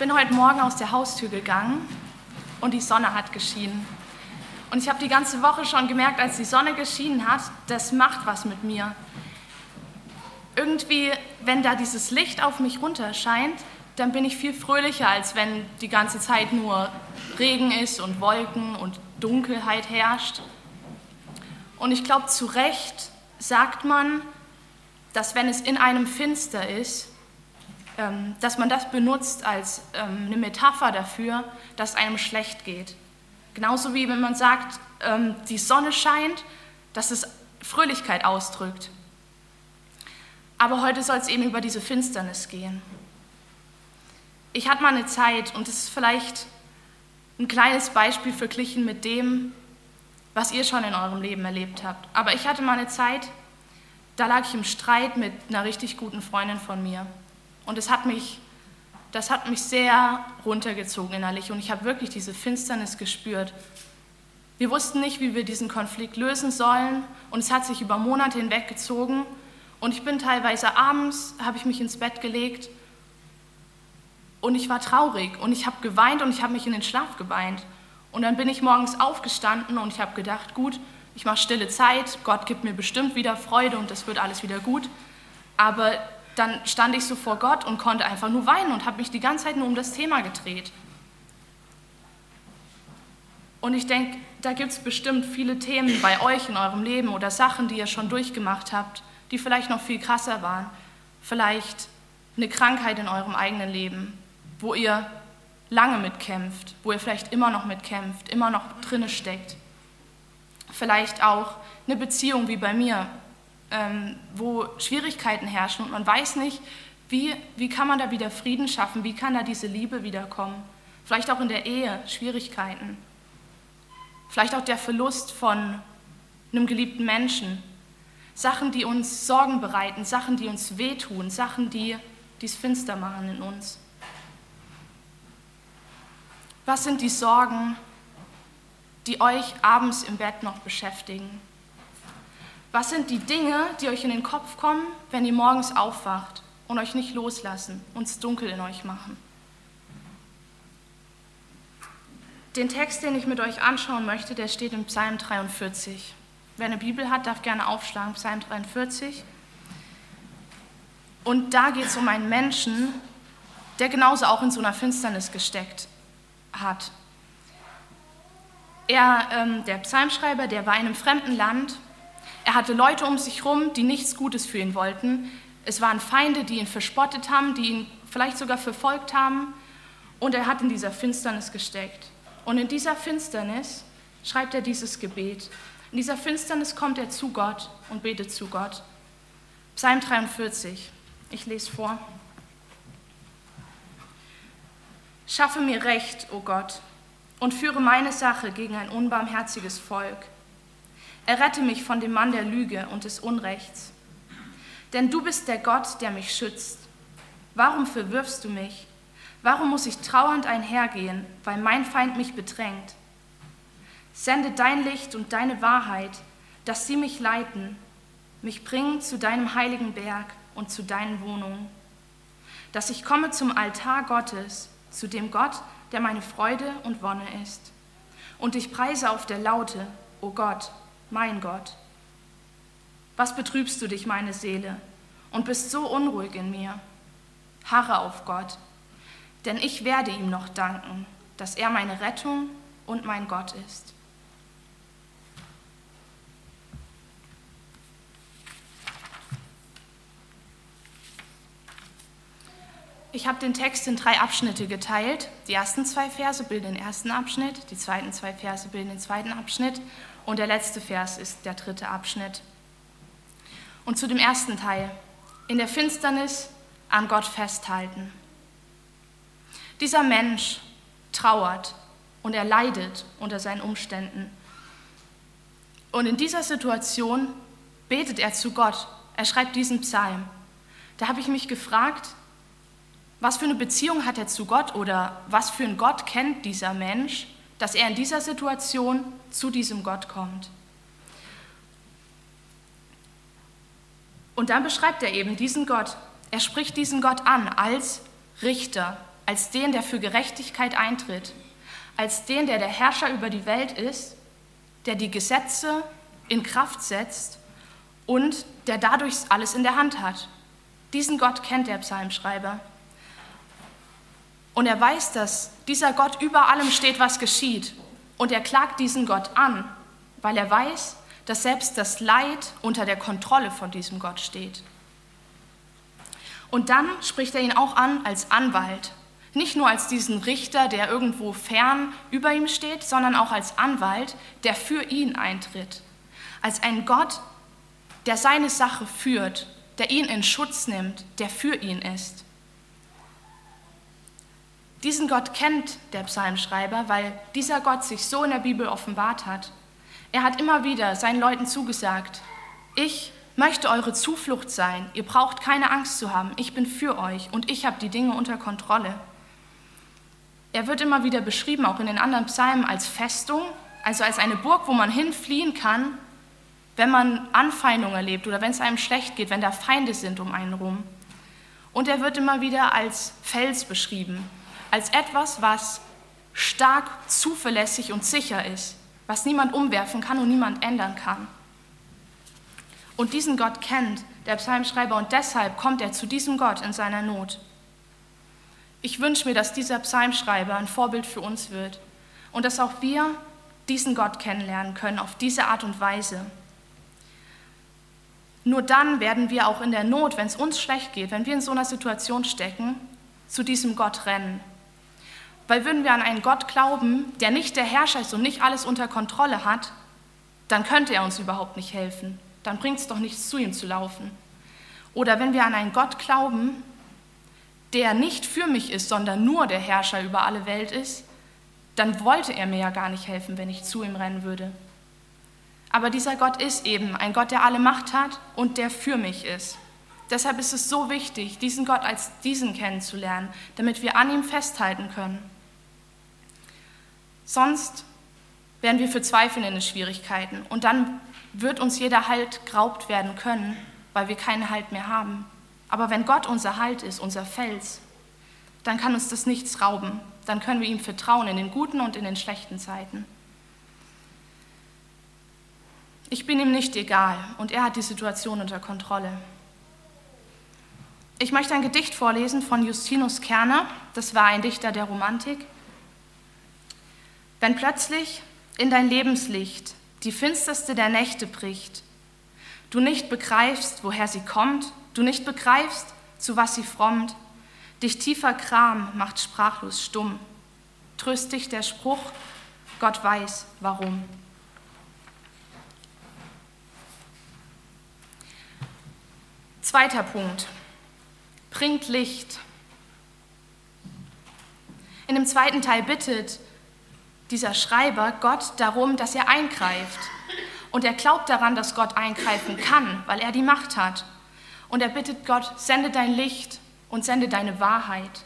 bin heute Morgen aus der Haustür gegangen und die Sonne hat geschienen. Und ich habe die ganze Woche schon gemerkt, als die Sonne geschienen hat, das macht was mit mir. Irgendwie, wenn da dieses Licht auf mich runter scheint, dann bin ich viel fröhlicher, als wenn die ganze Zeit nur Regen ist und Wolken und Dunkelheit herrscht. Und ich glaube, zu Recht sagt man, dass wenn es in einem finster ist, dass man das benutzt als ähm, eine Metapher dafür, dass einem schlecht geht. Genauso wie wenn man sagt, ähm, die Sonne scheint, dass es Fröhlichkeit ausdrückt. Aber heute soll es eben über diese Finsternis gehen. Ich hatte mal eine Zeit, und das ist vielleicht ein kleines Beispiel verglichen mit dem, was ihr schon in eurem Leben erlebt habt. Aber ich hatte mal eine Zeit, da lag ich im Streit mit einer richtig guten Freundin von mir. Und es hat mich, das hat mich sehr runtergezogen innerlich und ich habe wirklich diese Finsternis gespürt. Wir wussten nicht, wie wir diesen Konflikt lösen sollen und es hat sich über Monate hinweg gezogen und ich bin teilweise abends, habe ich mich ins Bett gelegt und ich war traurig und ich habe geweint und ich habe mich in den Schlaf geweint. Und dann bin ich morgens aufgestanden und ich habe gedacht, gut, ich mache stille Zeit, Gott gibt mir bestimmt wieder Freude und das wird alles wieder gut. Aber dann stand ich so vor Gott und konnte einfach nur weinen und habe mich die ganze Zeit nur um das Thema gedreht. Und ich denke, da gibt es bestimmt viele Themen bei euch in eurem Leben oder Sachen, die ihr schon durchgemacht habt, die vielleicht noch viel krasser waren. Vielleicht eine Krankheit in eurem eigenen Leben, wo ihr lange mitkämpft, wo ihr vielleicht immer noch mitkämpft, immer noch drinne steckt. Vielleicht auch eine Beziehung wie bei mir, ähm, wo Schwierigkeiten herrschen und man weiß nicht, wie, wie kann man da wieder Frieden schaffen, wie kann da diese Liebe wiederkommen. Vielleicht auch in der Ehe Schwierigkeiten. Vielleicht auch der Verlust von einem geliebten Menschen. Sachen, die uns Sorgen bereiten, Sachen, die uns wehtun, Sachen, die es finster machen in uns. Was sind die Sorgen, die euch abends im Bett noch beschäftigen? Was sind die Dinge, die euch in den Kopf kommen, wenn ihr morgens aufwacht und euch nicht loslassen, und es dunkel in euch machen? Den Text, den ich mit euch anschauen möchte, der steht im Psalm 43. Wer eine Bibel hat, darf gerne aufschlagen, Psalm 43. Und da geht es um einen Menschen, der genauso auch in so einer Finsternis gesteckt hat. Er, ähm, der Psalmschreiber, der war in einem fremden Land er hatte Leute um sich herum, die nichts Gutes für ihn wollten. Es waren Feinde, die ihn verspottet haben, die ihn vielleicht sogar verfolgt haben. Und er hat in dieser Finsternis gesteckt. Und in dieser Finsternis schreibt er dieses Gebet. In dieser Finsternis kommt er zu Gott und betet zu Gott. Psalm 43. Ich lese vor. Schaffe mir Recht, o oh Gott, und führe meine Sache gegen ein unbarmherziges Volk Errette mich von dem Mann der Lüge und des Unrechts. Denn du bist der Gott, der mich schützt. Warum verwirfst du mich? Warum muss ich trauernd einhergehen, weil mein Feind mich bedrängt? Sende dein Licht und deine Wahrheit, dass sie mich leiten, mich bringen zu deinem heiligen Berg und zu deinen Wohnungen. Dass ich komme zum Altar Gottes, zu dem Gott, der meine Freude und Wonne ist. Und ich preise auf der Laute, o oh Gott, mein Gott. Was betrübst du dich, meine Seele, und bist so unruhig in mir? Harre auf Gott, denn ich werde ihm noch danken, dass er meine Rettung und mein Gott ist. Ich habe den Text in drei Abschnitte geteilt. Die ersten zwei Verse bilden den ersten Abschnitt, die zweiten zwei Verse bilden den zweiten Abschnitt und der letzte Vers ist der dritte Abschnitt. Und zu dem ersten Teil. In der Finsternis an Gott festhalten. Dieser Mensch trauert und er leidet unter seinen Umständen. Und in dieser Situation betet er zu Gott. Er schreibt diesen Psalm. Da habe ich mich gefragt, was für eine Beziehung hat er zu Gott oder was für einen Gott kennt dieser Mensch, dass er in dieser Situation zu diesem Gott kommt. Und dann beschreibt er eben diesen Gott. Er spricht diesen Gott an als Richter. als den, der für Gerechtigkeit eintritt, als den, der der Herrscher über die Welt ist, der die Gesetze in Kraft setzt und der dadurch alles in der Hand hat. Diesen Gott kennt der Psalmschreiber. Und er weiß, dass dieser Gott über allem steht, was geschieht. Und er klagt diesen Gott an, weil er weiß, dass selbst das Leid unter der Kontrolle von diesem Gott steht. Und dann spricht er ihn auch an als Anwalt. Nicht nur als diesen Richter, der irgendwo fern über ihm steht, sondern auch als Anwalt, der für ihn eintritt. Als ein Gott, der seine Sache führt, der ihn in Schutz nimmt, der für ihn ist. Diesen Gott kennt der Psalmschreiber, weil dieser Gott sich so in der Bibel offenbart hat. Er hat immer wieder seinen Leuten zugesagt, ich möchte eure Zuflucht sein, ihr braucht keine Angst zu haben, ich bin für euch und ich habe die Dinge unter Kontrolle. Er wird immer wieder beschrieben, auch in den anderen Psalmen, als Festung, also als eine Burg, wo man hinfliehen kann, wenn man Anfeindungen erlebt oder wenn es einem schlecht geht, wenn da Feinde sind um einen rum. Und er wird immer wieder als Fels beschrieben, als etwas, was stark, zuverlässig und sicher ist, was niemand umwerfen kann und niemand ändern kann. Und diesen Gott kennt der Psalmschreiber und deshalb kommt er zu diesem Gott in seiner Not. Ich wünsche mir, dass dieser Psalmschreiber ein Vorbild für uns wird und dass auch wir diesen Gott kennenlernen können auf diese Art und Weise. Nur dann werden wir auch in der Not, wenn es uns schlecht geht, wenn wir in so einer Situation stecken, zu diesem Gott rennen. Weil würden wir an einen Gott glauben, der nicht der Herrscher ist und nicht alles unter Kontrolle hat, dann könnte er uns überhaupt nicht helfen. Dann bringt es doch nichts, zu ihm zu laufen. Oder wenn wir an einen Gott glauben, der nicht für mich ist, sondern nur der Herrscher über alle Welt ist, dann wollte er mir ja gar nicht helfen, wenn ich zu ihm rennen würde. Aber dieser Gott ist eben ein Gott, der alle Macht hat und der für mich ist. Deshalb ist es so wichtig, diesen Gott als diesen kennenzulernen, damit wir an ihm festhalten können. Sonst werden wir für Zweifeln in Schwierigkeiten und dann wird uns jeder Halt geraubt werden können, weil wir keinen Halt mehr haben. Aber wenn Gott unser Halt ist, unser Fels, dann kann uns das nichts rauben. Dann können wir ihm vertrauen in den guten und in den schlechten Zeiten. Ich bin ihm nicht egal und er hat die Situation unter Kontrolle. Ich möchte ein Gedicht vorlesen von Justinus Kerner, das war ein Dichter der Romantik. Wenn plötzlich in dein Lebenslicht die finsterste der Nächte bricht, du nicht begreifst, woher sie kommt, du nicht begreifst, zu was sie frommt, dich tiefer Kram macht sprachlos stumm, tröst dich der Spruch, Gott weiß warum. Zweiter Punkt. Bringt Licht. In dem zweiten Teil bittet dieser Schreiber Gott darum, dass er eingreift. Und er glaubt daran, dass Gott eingreifen kann, weil er die Macht hat. Und er bittet Gott, sende dein Licht und sende deine Wahrheit.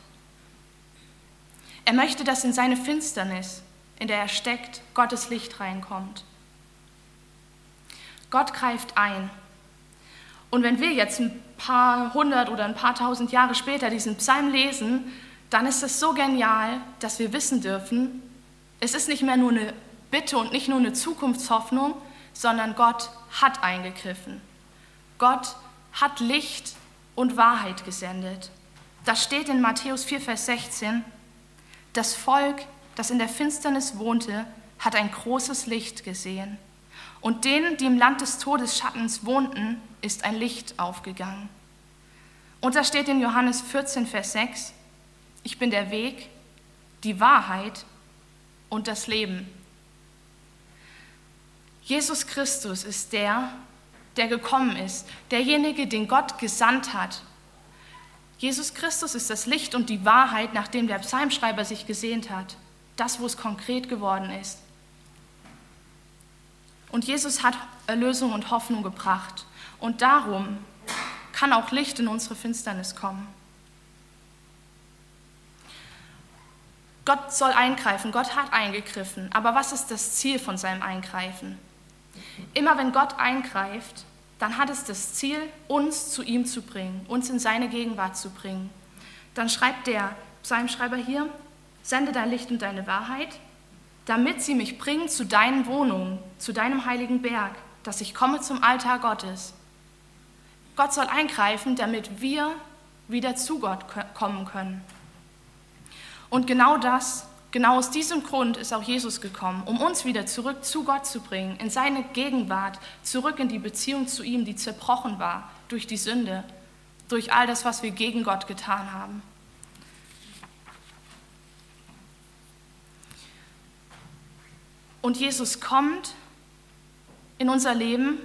Er möchte, dass in seine Finsternis, in der er steckt, Gottes Licht reinkommt. Gott greift ein. Und wenn wir jetzt ein paar hundert oder ein paar tausend Jahre später diesen Psalm lesen, dann ist es so genial, dass wir wissen dürfen, es ist nicht mehr nur eine Bitte und nicht nur eine Zukunftshoffnung, sondern Gott hat eingegriffen. Gott hat Licht und Wahrheit gesendet. Das steht in Matthäus 4, Vers 16. Das Volk, das in der Finsternis wohnte, hat ein großes Licht gesehen. Und denen, die im Land des Todesschattens wohnten, ist ein Licht aufgegangen. Und da steht in Johannes 14, Vers 6, ich bin der Weg, die Wahrheit und das Leben. Jesus Christus ist der, der gekommen ist, derjenige, den Gott gesandt hat. Jesus Christus ist das Licht und die Wahrheit, nach dem der Psalmschreiber sich gesehnt hat. Das, wo es konkret geworden ist. Und Jesus hat Erlösung und Hoffnung gebracht. Und darum kann auch Licht in unsere Finsternis kommen. Gott soll eingreifen, Gott hat eingegriffen, aber was ist das Ziel von seinem Eingreifen? Immer wenn Gott eingreift, dann hat es das Ziel, uns zu ihm zu bringen, uns in seine Gegenwart zu bringen. Dann schreibt der Psalmschreiber hier, sende dein Licht und deine Wahrheit, damit sie mich bringen zu deinen Wohnungen, zu deinem heiligen Berg, dass ich komme zum Altar Gottes. Gott soll eingreifen, damit wir wieder zu Gott kommen können. Und genau das, genau aus diesem Grund ist auch Jesus gekommen, um uns wieder zurück zu Gott zu bringen, in seine Gegenwart, zurück in die Beziehung zu ihm, die zerbrochen war durch die Sünde, durch all das, was wir gegen Gott getan haben. Und Jesus kommt in unser Leben,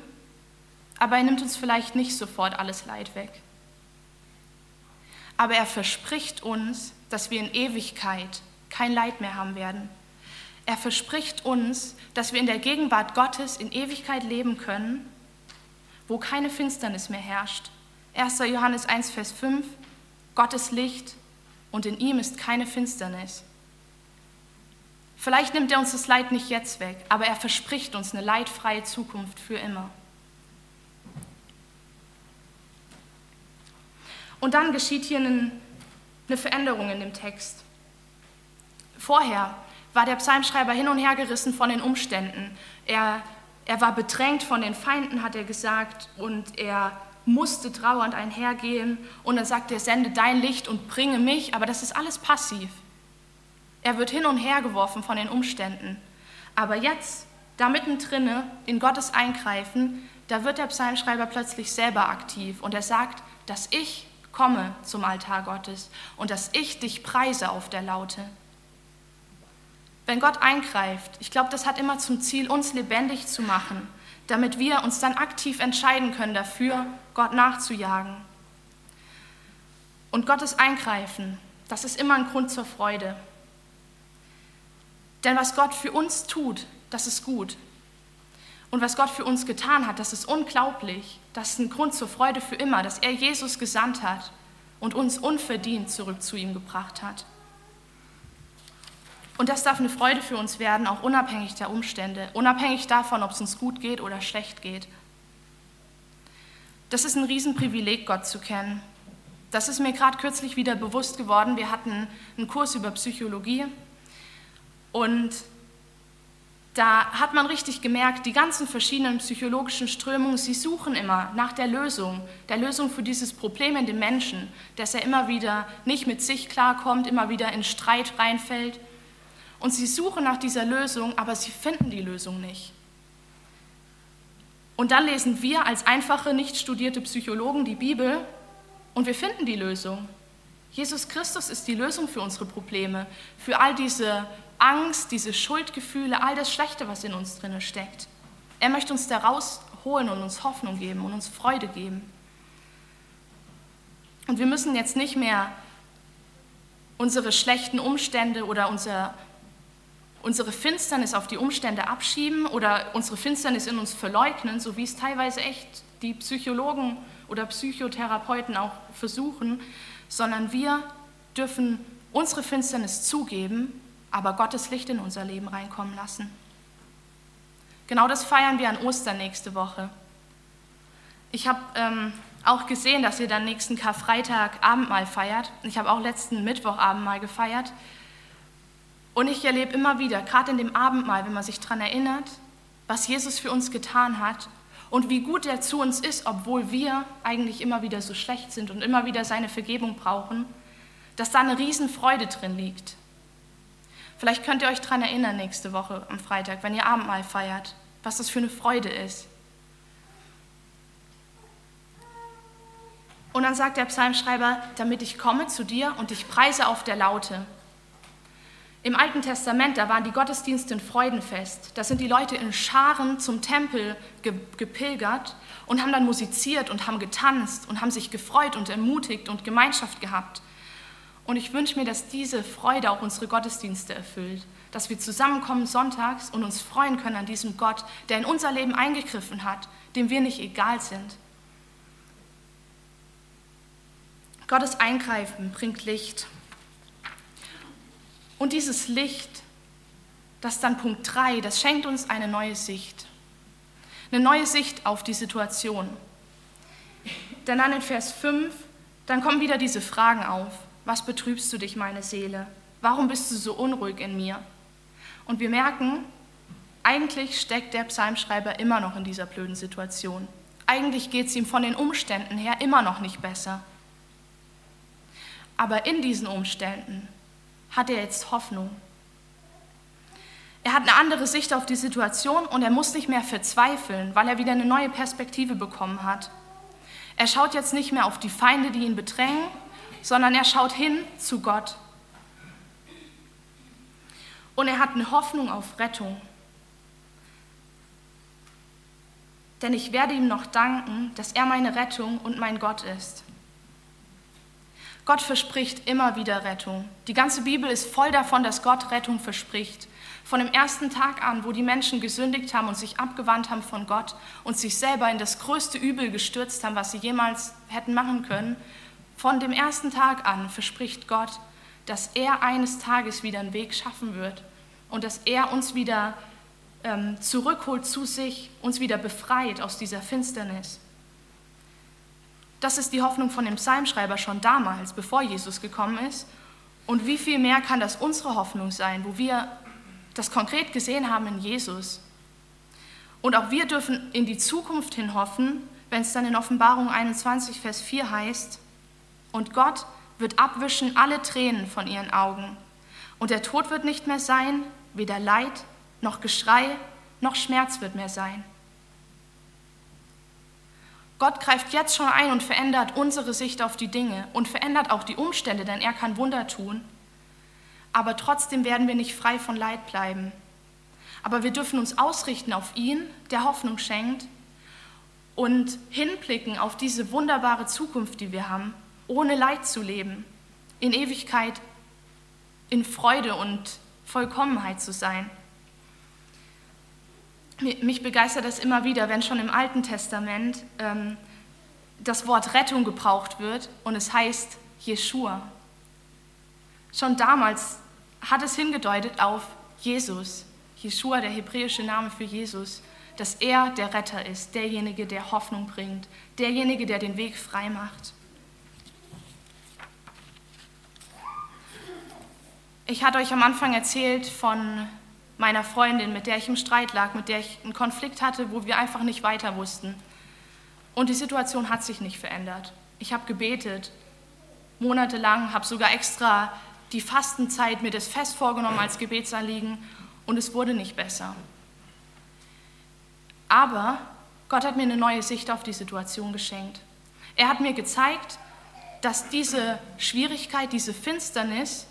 aber er nimmt uns vielleicht nicht sofort alles Leid weg. Aber er verspricht uns, dass wir in Ewigkeit kein Leid mehr haben werden. Er verspricht uns, dass wir in der Gegenwart Gottes in Ewigkeit leben können, wo keine Finsternis mehr herrscht. 1. Johannes 1, Vers 5, Gottes Licht und in ihm ist keine Finsternis. Vielleicht nimmt er uns das Leid nicht jetzt weg, aber er verspricht uns eine leidfreie Zukunft für immer. Und dann geschieht hier eine Veränderung in dem Text. Vorher war der Psalmschreiber hin und her gerissen von den Umständen. Er, er war bedrängt von den Feinden, hat er gesagt, und er musste trauernd einhergehen. Und dann sagt er, sende dein Licht und bringe mich, aber das ist alles passiv. Er wird hin und her geworfen von den Umständen. Aber jetzt, da mittendrin in Gottes Eingreifen, da wird der Psalmschreiber plötzlich selber aktiv und er sagt, dass ich komme zum Altar Gottes und dass ich dich preise auf der Laute. Wenn Gott eingreift, ich glaube, das hat immer zum Ziel, uns lebendig zu machen, damit wir uns dann aktiv entscheiden können dafür, Gott nachzujagen. Und Gottes Eingreifen, das ist immer ein Grund zur Freude. Denn was Gott für uns tut, das ist gut. Und was Gott für uns getan hat, das ist unglaublich. Das ist ein Grund zur Freude für immer, dass er Jesus gesandt hat und uns unverdient zurück zu ihm gebracht hat. Und das darf eine Freude für uns werden, auch unabhängig der Umstände, unabhängig davon, ob es uns gut geht oder schlecht geht. Das ist ein Riesenprivileg, Gott zu kennen. Das ist mir gerade kürzlich wieder bewusst geworden. Wir hatten einen Kurs über Psychologie und da hat man richtig gemerkt, die ganzen verschiedenen psychologischen Strömungen, sie suchen immer nach der Lösung, der Lösung für dieses Problem in dem Menschen, dass er immer wieder nicht mit sich klarkommt, immer wieder in Streit reinfällt. Und sie suchen nach dieser Lösung, aber sie finden die Lösung nicht. Und dann lesen wir als einfache, nicht studierte Psychologen die Bibel und wir finden die Lösung. Jesus Christus ist die Lösung für unsere Probleme, für all diese Angst, diese Schuldgefühle, all das Schlechte, was in uns drin steckt. Er möchte uns da rausholen und uns Hoffnung geben und uns Freude geben. Und wir müssen jetzt nicht mehr unsere schlechten Umstände oder unser, unsere Finsternis auf die Umstände abschieben oder unsere Finsternis in uns verleugnen, so wie es teilweise echt die Psychologen oder Psychotherapeuten auch versuchen, sondern wir dürfen unsere Finsternis zugeben aber Gottes Licht in unser Leben reinkommen lassen. Genau das feiern wir an Ostern nächste Woche. Ich habe ähm, auch gesehen, dass ihr dann nächsten Karfreitag Abendmahl feiert. Ich habe auch letzten Mittwoch Abendmahl gefeiert. Und ich erlebe immer wieder, gerade in dem Abendmahl, wenn man sich daran erinnert, was Jesus für uns getan hat und wie gut er zu uns ist, obwohl wir eigentlich immer wieder so schlecht sind und immer wieder seine Vergebung brauchen, dass da eine Riesenfreude drin liegt. Vielleicht könnt ihr euch daran erinnern nächste Woche am Freitag, wenn ihr Abendmahl feiert, was das für eine Freude ist. Und dann sagt der Psalmschreiber, damit ich komme zu dir und dich preise auf der Laute. Im Alten Testament, da waren die Gottesdienste ein Freudenfest. Da sind die Leute in Scharen zum Tempel gepilgert und haben dann musiziert und haben getanzt und haben sich gefreut und ermutigt und Gemeinschaft gehabt. Und ich wünsche mir, dass diese Freude auch unsere Gottesdienste erfüllt, dass wir zusammenkommen sonntags und uns freuen können an diesem Gott, der in unser Leben eingegriffen hat, dem wir nicht egal sind. Gottes Eingreifen bringt Licht. Und dieses Licht, das ist dann Punkt 3, das schenkt uns eine neue Sicht. Eine neue Sicht auf die Situation. Denn dann in Vers 5, dann kommen wieder diese Fragen auf. Was betrübst du dich, meine Seele? Warum bist du so unruhig in mir? Und wir merken, eigentlich steckt der Psalmschreiber immer noch in dieser blöden Situation. Eigentlich geht es ihm von den Umständen her immer noch nicht besser. Aber in diesen Umständen hat er jetzt Hoffnung. Er hat eine andere Sicht auf die Situation und er muss nicht mehr verzweifeln, weil er wieder eine neue Perspektive bekommen hat. Er schaut jetzt nicht mehr auf die Feinde, die ihn bedrängen, sondern er schaut hin zu Gott. Und er hat eine Hoffnung auf Rettung. Denn ich werde ihm noch danken, dass er meine Rettung und mein Gott ist. Gott verspricht immer wieder Rettung. Die ganze Bibel ist voll davon, dass Gott Rettung verspricht. Von dem ersten Tag an, wo die Menschen gesündigt haben und sich abgewandt haben von Gott und sich selber in das größte Übel gestürzt haben, was sie jemals hätten machen können, von dem ersten Tag an verspricht Gott, dass er eines Tages wieder einen Weg schaffen wird und dass er uns wieder ähm, zurückholt zu sich, uns wieder befreit aus dieser Finsternis. Das ist die Hoffnung von dem Psalmschreiber schon damals, bevor Jesus gekommen ist. Und wie viel mehr kann das unsere Hoffnung sein, wo wir das konkret gesehen haben in Jesus. Und auch wir dürfen in die Zukunft hin hoffen, wenn es dann in Offenbarung 21, Vers 4 heißt, und Gott wird abwischen alle Tränen von ihren Augen. Und der Tod wird nicht mehr sein, weder Leid, noch Geschrei, noch Schmerz wird mehr sein. Gott greift jetzt schon ein und verändert unsere Sicht auf die Dinge und verändert auch die Umstände, denn er kann Wunder tun aber trotzdem werden wir nicht frei von Leid bleiben. Aber wir dürfen uns ausrichten auf ihn, der Hoffnung schenkt, und hinblicken auf diese wunderbare Zukunft, die wir haben, ohne Leid zu leben, in Ewigkeit in Freude und Vollkommenheit zu sein. Mich begeistert das immer wieder, wenn schon im Alten Testament ähm, das Wort Rettung gebraucht wird und es heißt Jeshua. Schon damals hat es hingedeutet auf Jesus, Jeshua, der hebräische Name für Jesus, dass er der Retter ist, derjenige, der Hoffnung bringt, derjenige, der den Weg frei macht. Ich hatte euch am Anfang erzählt von meiner Freundin, mit der ich im Streit lag, mit der ich einen Konflikt hatte, wo wir einfach nicht weiter wussten. Und die Situation hat sich nicht verändert. Ich habe gebetet, monatelang, habe sogar extra die Fastenzeit mir das fest vorgenommen als Gebetsanliegen und es wurde nicht besser. Aber Gott hat mir eine neue Sicht auf die Situation geschenkt. Er hat mir gezeigt, dass diese Schwierigkeit, diese Finsternis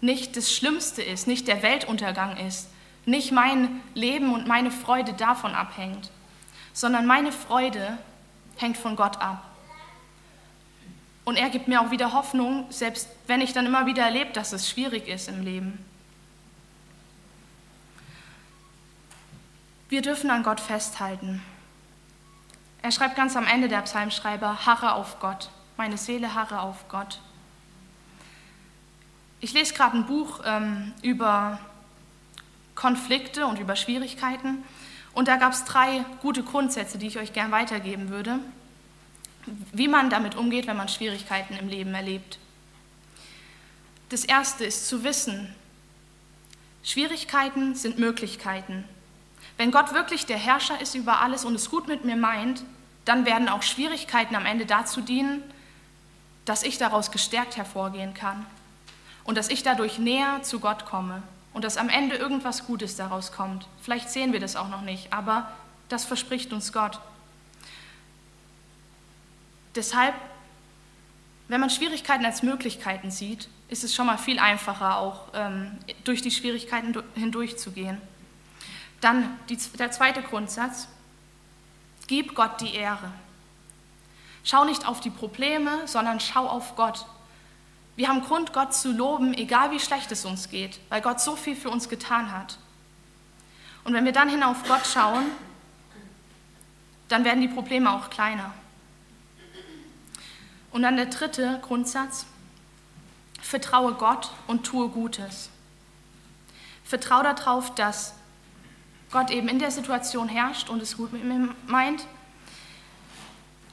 nicht das Schlimmste ist, nicht der Weltuntergang ist, nicht mein Leben und meine Freude davon abhängt, sondern meine Freude hängt von Gott ab. Und er gibt mir auch wieder Hoffnung, selbst wenn ich dann immer wieder erlebe, dass es schwierig ist im Leben. Wir dürfen an Gott festhalten. Er schreibt ganz am Ende der Psalmschreiber, harre auf Gott, meine Seele harre auf Gott. Ich lese gerade ein Buch ähm, über Konflikte und über Schwierigkeiten und da gab es drei gute Grundsätze, die ich euch gern weitergeben würde wie man damit umgeht, wenn man Schwierigkeiten im Leben erlebt. Das Erste ist zu wissen, Schwierigkeiten sind Möglichkeiten. Wenn Gott wirklich der Herrscher ist über alles und es gut mit mir meint, dann werden auch Schwierigkeiten am Ende dazu dienen, dass ich daraus gestärkt hervorgehen kann und dass ich dadurch näher zu Gott komme und dass am Ende irgendwas Gutes daraus kommt. Vielleicht sehen wir das auch noch nicht, aber das verspricht uns Gott. Deshalb, wenn man Schwierigkeiten als Möglichkeiten sieht, ist es schon mal viel einfacher, auch ähm, durch die Schwierigkeiten hindurchzugehen. Dann die, der zweite Grundsatz, gib Gott die Ehre. Schau nicht auf die Probleme, sondern schau auf Gott. Wir haben Grund, Gott zu loben, egal wie schlecht es uns geht, weil Gott so viel für uns getan hat. Und wenn wir dann hin auf Gott schauen, dann werden die Probleme auch kleiner. Und dann der dritte Grundsatz, vertraue Gott und tue Gutes. Vertraue darauf, dass Gott eben in der Situation herrscht und es gut mit mir meint.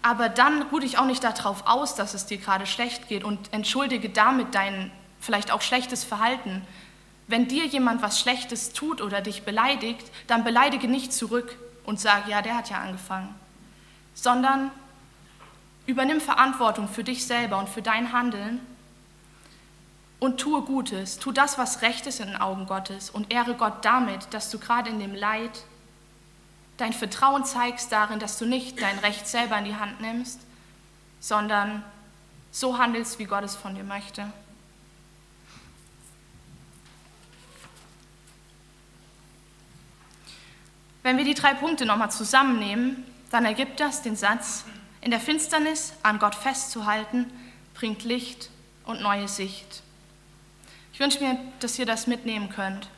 Aber dann ruh dich auch nicht darauf aus, dass es dir gerade schlecht geht und entschuldige damit dein vielleicht auch schlechtes Verhalten. Wenn dir jemand was Schlechtes tut oder dich beleidigt, dann beleidige nicht zurück und sag, ja, der hat ja angefangen, sondern übernimm Verantwortung für dich selber und für dein Handeln und tue Gutes, tu das, was recht ist in den Augen Gottes und ehre Gott damit, dass du gerade in dem Leid dein Vertrauen zeigst darin, dass du nicht dein Recht selber in die Hand nimmst, sondern so handelst, wie Gott es von dir möchte. Wenn wir die drei Punkte nochmal zusammennehmen, dann ergibt das den Satz, in der Finsternis an Gott festzuhalten, bringt Licht und neue Sicht. Ich wünsche mir, dass ihr das mitnehmen könnt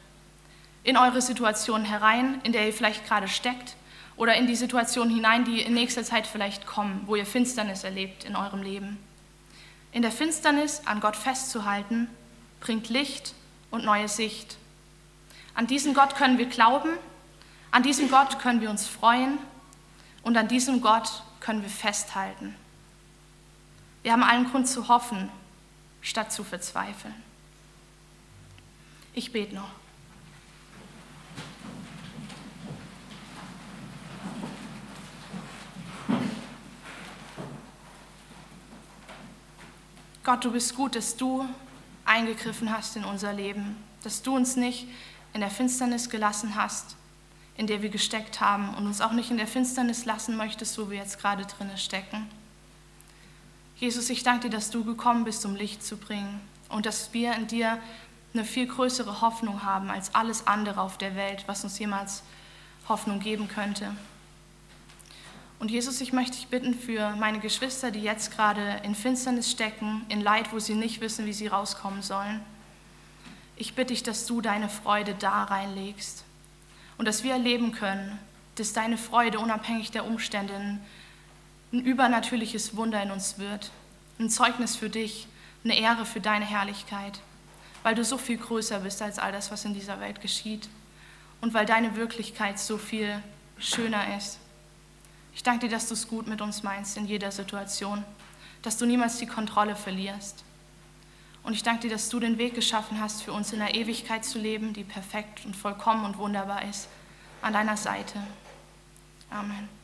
in eure Situation herein, in der ihr vielleicht gerade steckt, oder in die Situation hinein, die in nächster Zeit vielleicht kommen, wo ihr Finsternis erlebt in eurem Leben. In der Finsternis an Gott festzuhalten, bringt Licht und neue Sicht. An diesen Gott können wir glauben, an diesem Gott können wir uns freuen und an diesem Gott können wir festhalten. Wir haben allen Grund zu hoffen, statt zu verzweifeln. Ich bete noch. Gott, du bist gut, dass du eingegriffen hast in unser Leben, dass du uns nicht in der Finsternis gelassen hast, in der wir gesteckt haben und uns auch nicht in der Finsternis lassen möchtest, wo wir jetzt gerade drinne stecken. Jesus, ich danke dir, dass du gekommen bist, um Licht zu bringen und dass wir in dir eine viel größere Hoffnung haben als alles andere auf der Welt, was uns jemals Hoffnung geben könnte. Und Jesus, ich möchte dich bitten für meine Geschwister, die jetzt gerade in Finsternis stecken, in Leid, wo sie nicht wissen, wie sie rauskommen sollen. Ich bitte dich, dass du deine Freude da reinlegst und dass wir erleben können, dass deine Freude unabhängig der Umstände ein übernatürliches Wunder in uns wird, ein Zeugnis für dich, eine Ehre für deine Herrlichkeit, weil du so viel größer bist als all das, was in dieser Welt geschieht und weil deine Wirklichkeit so viel schöner ist. Ich danke dir, dass du es gut mit uns meinst in jeder Situation, dass du niemals die Kontrolle verlierst. Und ich danke dir, dass du den Weg geschaffen hast, für uns in der Ewigkeit zu leben, die perfekt und vollkommen und wunderbar ist, an deiner Seite. Amen.